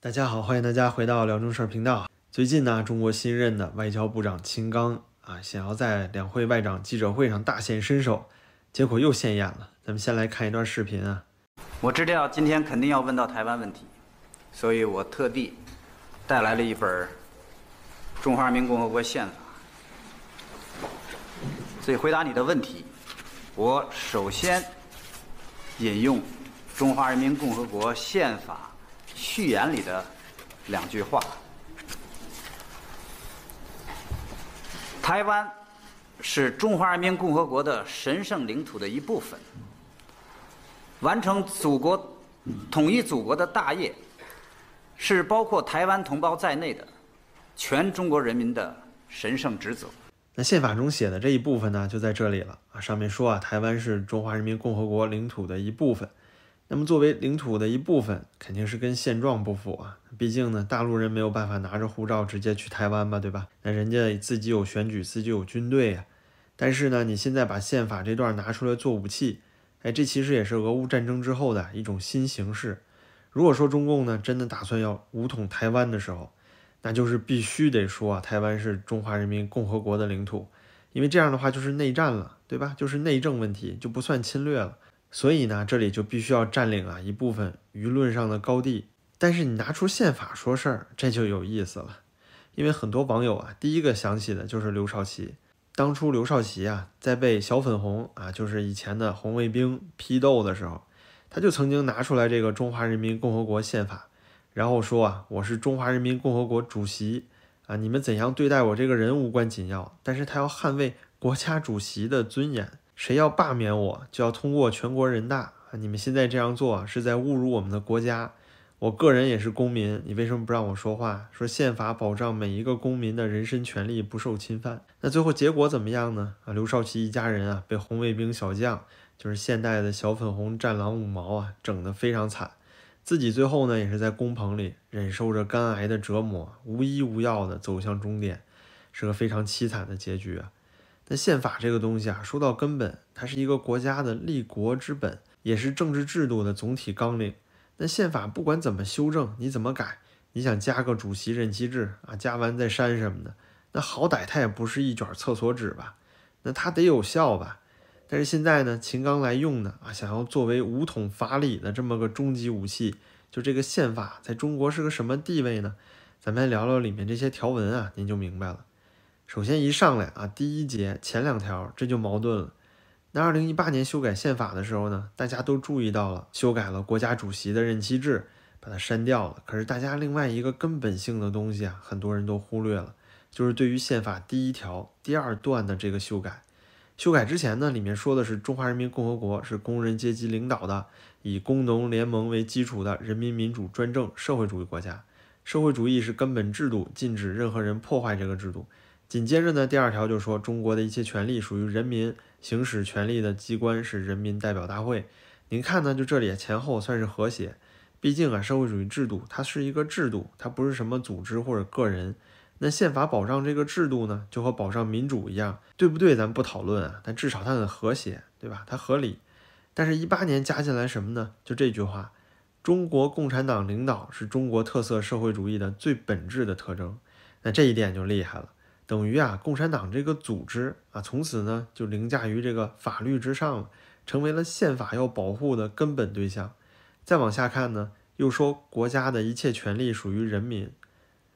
大家好，欢迎大家回到辽中事儿频道。最近呢，中国新任的外交部长秦刚啊，想要在两会外长记者会上大显身手，结果又现眼了。咱们先来看一段视频啊。我知道今天肯定要问到台湾问题，所以我特地带来了一本《中华人民共和国宪法》。所以回答你的问题，我首先引用《中华人民共和国宪法》。序言里的两句话：台湾是中华人民共和国的神圣领土的一部分，完成祖国统一祖国的大业，是包括台湾同胞在内的全中国人民的神圣职责。那宪法中写的这一部分呢，就在这里了啊。上面说啊，台湾是中华人民共和国领土的一部分。那么作为领土的一部分，肯定是跟现状不符啊。毕竟呢，大陆人没有办法拿着护照直接去台湾吧，对吧？那人家自己有选举，自己有军队呀。但是呢，你现在把宪法这段拿出来做武器，哎，这其实也是俄乌战争之后的一种新形式。如果说中共呢真的打算要武统台湾的时候，那就是必须得说啊，台湾是中华人民共和国的领土，因为这样的话就是内战了，对吧？就是内政问题，就不算侵略了。所以呢，这里就必须要占领啊一部分舆论上的高地。但是你拿出宪法说事儿，这就有意思了。因为很多网友啊，第一个想起的就是刘少奇。当初刘少奇啊，在被小粉红啊，就是以前的红卫兵批斗的时候，他就曾经拿出来这个《中华人民共和国宪法》，然后说啊，我是中华人民共和国主席啊，你们怎样对待我这个人无关紧要，但是他要捍卫国家主席的尊严。谁要罢免我，就要通过全国人大啊！你们现在这样做是在侮辱我们的国家。我个人也是公民，你为什么不让我说话？说宪法保障每一个公民的人身权利不受侵犯。那最后结果怎么样呢？啊，刘少奇一家人啊，被红卫兵小将，就是现代的小粉红战狼五毛啊，整得非常惨。自己最后呢，也是在工棚里忍受着肝癌的折磨，无医无药的走向终点，是个非常凄惨的结局啊。那宪法这个东西啊，说到根本，它是一个国家的立国之本，也是政治制度的总体纲领。那宪法不管怎么修正，你怎么改，你想加个主席任期制啊，加完再删什么的，那好歹它也不是一卷厕所纸吧？那它得有效吧？但是现在呢，秦刚来用的啊，想要作为武统法理的这么个终极武器，就这个宪法在中国是个什么地位呢？咱们来聊聊里面这些条文啊，您就明白了。首先一上来啊，第一节前两条这就矛盾了。那二零一八年修改宪法的时候呢，大家都注意到了，修改了国家主席的任期制，把它删掉了。可是大家另外一个根本性的东西啊，很多人都忽略了，就是对于宪法第一条第二段的这个修改。修改之前呢，里面说的是中华人民共和国是工人阶级领导的，以工农联盟为基础的人民民主专政社会主义国家，社会主义是根本制度，禁止任何人破坏这个制度。紧接着呢，第二条就说中国的一切权利属于人民，行使权利的机关是人民代表大会。您看呢，就这里前后算是和谐。毕竟啊，社会主义制度它是一个制度，它不是什么组织或者个人。那宪法保障这个制度呢，就和保障民主一样，对不对？咱不讨论啊，但至少它很和谐，对吧？它合理。但是，一八年加进来什么呢？就这句话：中国共产党领导是中国特色社会主义的最本质的特征。那这一点就厉害了。等于啊，共产党这个组织啊，从此呢就凌驾于这个法律之上了，成为了宪法要保护的根本对象。再往下看呢，又说国家的一切权利属于人民，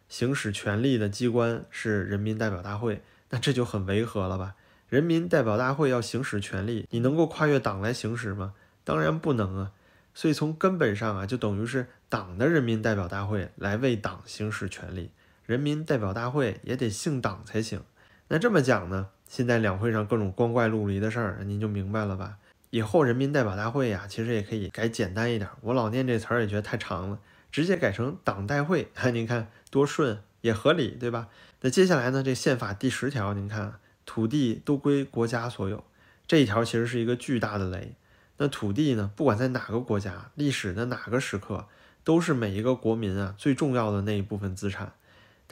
行使权力的机关是人民代表大会，那这就很违和了吧？人民代表大会要行使权力，你能够跨越党来行使吗？当然不能啊。所以从根本上啊，就等于是党的人民代表大会来为党行使权利。人民代表大会也得姓党才行。那这么讲呢？现在两会上各种光怪陆离的事儿，您就明白了吧？以后人民代表大会呀，其实也可以改简单一点。我老念这词儿也觉得太长了，直接改成党代会。您看多顺，也合理，对吧？那接下来呢？这宪法第十条，您看，土地都归国家所有。这一条其实是一个巨大的雷。那土地呢？不管在哪个国家，历史的哪个时刻，都是每一个国民啊最重要的那一部分资产。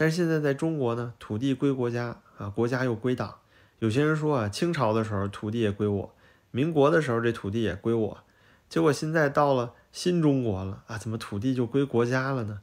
但是现在在中国呢，土地归国家啊，国家又归党。有些人说啊，清朝的时候土地也归我，民国的时候这土地也归我，结果现在到了新中国了啊，怎么土地就归国家了呢？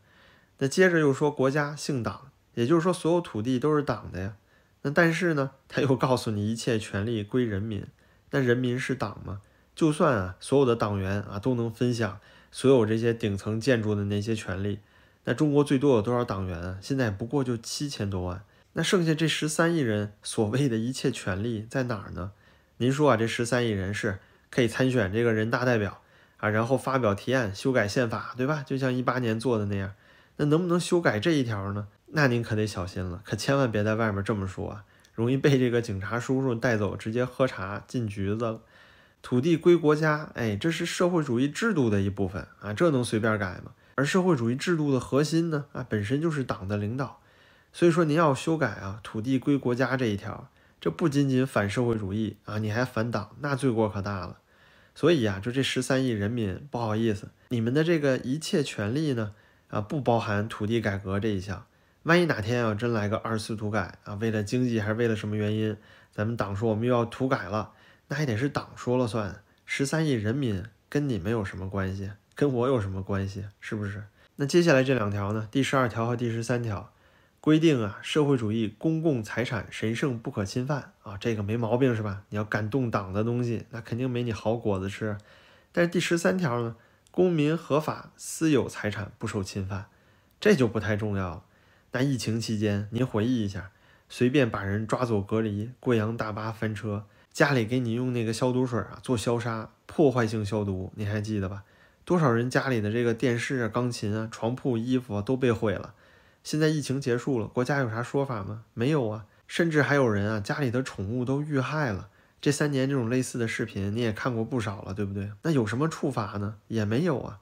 那接着又说国家姓党，也就是说所有土地都是党的呀。那但是呢，他又告诉你一切权利归人民。那人民是党吗？就算啊，所有的党员啊都能分享所有这些顶层建筑的那些权利，那中国最多有多少党员啊？现在不过就七千多万。那剩下这十三亿人所谓的一切权利在哪儿呢？您说啊，这十三亿人是可以参选这个人大代表啊，然后发表提案修改宪法，对吧？就像一八年做的那样。那能不能修改这一条呢？那您可得小心了，可千万别在外面这么说啊，容易被这个警察叔叔带走，直接喝茶进局子了。土地归国家，哎，这是社会主义制度的一部分啊，这能随便改吗？而社会主义制度的核心呢，啊，本身就是党的领导。所以说您要修改啊，土地归国家这一条。这不仅仅反社会主义啊，你还反党，那罪过可大了。所以呀，就这十三亿人民，不好意思，你们的这个一切权利呢，啊，不包含土地改革这一项。万一哪天要真来个二次土改啊，为了经济还是为了什么原因，咱们党说我们又要土改了，那还得是党说了算。十三亿人民跟你们有什么关系？跟我有什么关系？是不是？那接下来这两条呢？第十二条和第十三条。规定啊，社会主义公共财产神圣不可侵犯啊，这个没毛病是吧？你要敢动党的东西，那肯定没你好果子吃。但是第十三条呢，公民合法私有财产不受侵犯，这就不太重要了。那疫情期间，您回忆一下，随便把人抓走隔离，贵阳大巴翻车，家里给你用那个消毒水啊做消杀，破坏性消毒，你还记得吧？多少人家里的这个电视啊、钢琴啊、床铺、衣服啊都被毁了。现在疫情结束了，国家有啥说法吗？没有啊，甚至还有人啊，家里的宠物都遇害了。这三年这种类似的视频你也看过不少了，对不对？那有什么处罚呢？也没有啊。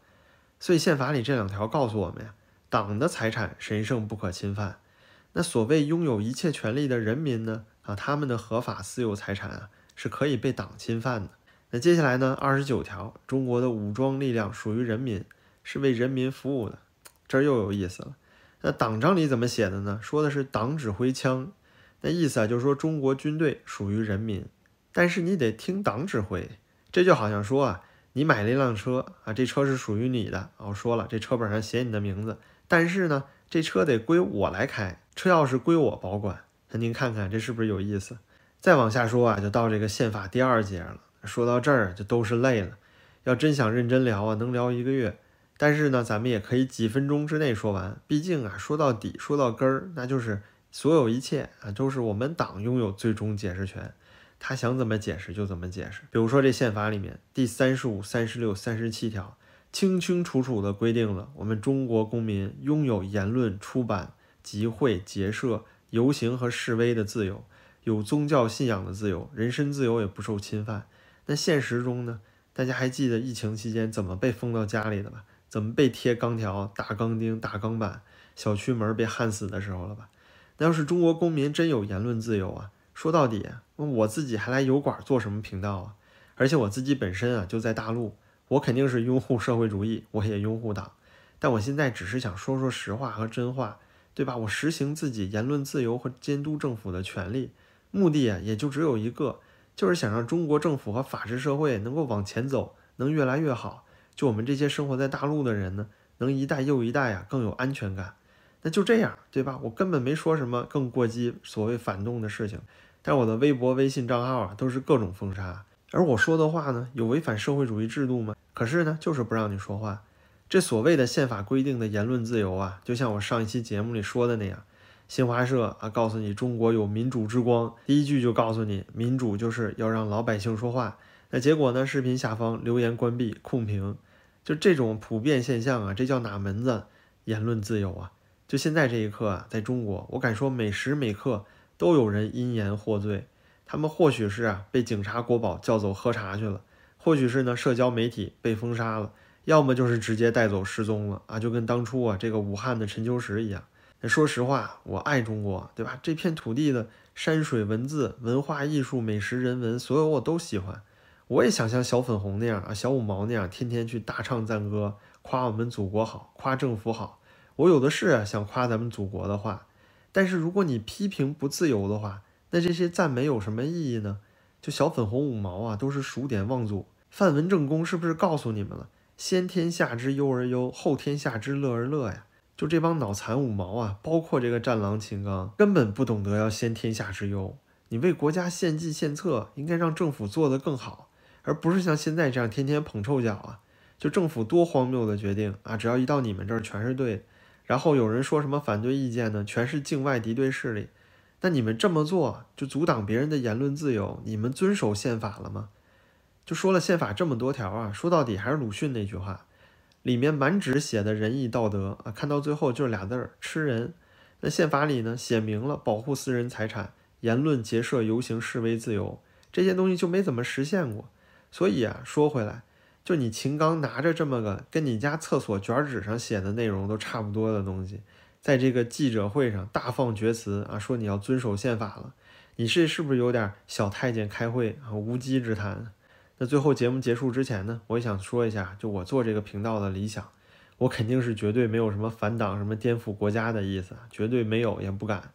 所以宪法里这两条告诉我们呀，党的财产神圣不可侵犯。那所谓拥有一切权利的人民呢？啊，他们的合法私有财产啊是可以被党侵犯的。那接下来呢？二十九条，中国的武装力量属于人民，是为人民服务的。这又有意思了。那党章里怎么写的呢？说的是党指挥枪，那意思啊，就是说中国军队属于人民，但是你得听党指挥。这就好像说啊，你买了一辆车啊，这车是属于你的。我说了，这车本上写你的名字，但是呢，这车得归我来开，车钥匙归我保管。那您看看这是不是有意思？再往下说啊，就到这个宪法第二节了。说到这儿就都是泪了。要真想认真聊啊，能聊一个月。但是呢，咱们也可以几分钟之内说完。毕竟啊，说到底，说到根儿，那就是所有一切啊，都是我们党拥有最终解释权。他想怎么解释就怎么解释。比如说这宪法里面第三十五、三十六、三十七条，清清楚楚地规定了我们中国公民拥有言论、出版、集会、结社、游行和示威的自由，有宗教信仰的自由，人身自由也不受侵犯。那现实中呢？大家还记得疫情期间怎么被封到家里的吧？怎么被贴钢条、打钢钉、打钢板，小区门被焊死的时候了吧？那要是中国公民真有言论自由啊，说到底，我自己还来油管做什么频道啊？而且我自己本身啊就在大陆，我肯定是拥护社会主义，我也拥护党。但我现在只是想说说实话和真话，对吧？我实行自己言论自由和监督政府的权利，目的啊也就只有一个，就是想让中国政府和法治社会能够往前走，能越来越好。就我们这些生活在大陆的人呢，能一代又一代啊更有安全感，那就这样，对吧？我根本没说什么更过激、所谓反动的事情，但我的微博、微信账号啊都是各种封杀，而我说的话呢，有违反社会主义制度吗？可是呢，就是不让你说话。这所谓的宪法规定的言论自由啊，就像我上一期节目里说的那样，新华社啊告诉你中国有民主之光，第一句就告诉你民主就是要让老百姓说话。那结果呢？视频下方留言关闭控评，就这种普遍现象啊，这叫哪门子言论自由啊？就现在这一刻啊，在中国，我敢说每时每刻都有人因言获罪。他们或许是啊被警察国宝叫走喝茶去了，或许是呢社交媒体被封杀了，要么就是直接带走失踪了啊，就跟当初啊这个武汉的陈秋实一样。说实话，我爱中国，对吧？这片土地的山水、文字、文化艺术、美食、人文，所有我都喜欢。我也想像小粉红那样啊，小五毛那样，天天去大唱赞歌，夸我们祖国好，夸政府好。我有的是啊，想夸咱们祖国的话。但是如果你批评不自由的话，那这些赞美有什么意义呢？就小粉红五毛啊，都是数典忘祖。范文正公是不是告诉你们了？先天下之忧而忧，后天下之乐而乐呀？就这帮脑残五毛啊，包括这个战狼秦刚，根本不懂得要先天下之忧。你为国家献计献策，应该让政府做得更好，而不是像现在这样天天捧臭脚啊！就政府多荒谬的决定啊，只要一到你们这儿全是对。然后有人说什么反对意见呢？全是境外敌对势力。那你们这么做就阻挡别人的言论自由，你们遵守宪法了吗？就说了宪法这么多条啊，说到底还是鲁迅那句话。里面满纸写的仁义道德啊，看到最后就是俩字儿吃人。那宪法里呢，写明了保护私人财产、言论、结社、游行、示威自由这些东西就没怎么实现过。所以啊，说回来，就你秦刚拿着这么个跟你家厕所卷纸上写的内容都差不多的东西，在这个记者会上大放厥词啊，说你要遵守宪法了，你是是不是有点小太监开会啊，无稽之谈？那最后节目结束之前呢，我也想说一下，就我做这个频道的理想，我肯定是绝对没有什么反党、什么颠覆国家的意思，绝对没有，也不敢。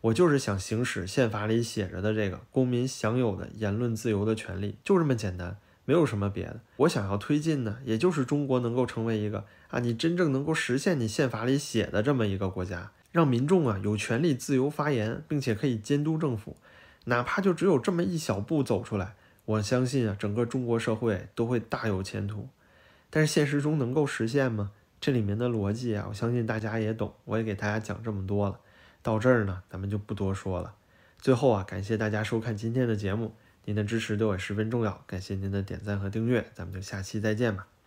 我就是想行使宪法里写着的这个公民享有的言论自由的权利，就这么简单，没有什么别的。我想要推进呢，也就是中国能够成为一个啊，你真正能够实现你宪法里写的这么一个国家，让民众啊有权利自由发言，并且可以监督政府，哪怕就只有这么一小步走出来。我相信啊，整个中国社会都会大有前途，但是现实中能够实现吗？这里面的逻辑啊，我相信大家也懂。我也给大家讲这么多了，到这儿呢，咱们就不多说了。最后啊，感谢大家收看今天的节目，您的支持对我十分重要，感谢您的点赞和订阅，咱们就下期再见吧。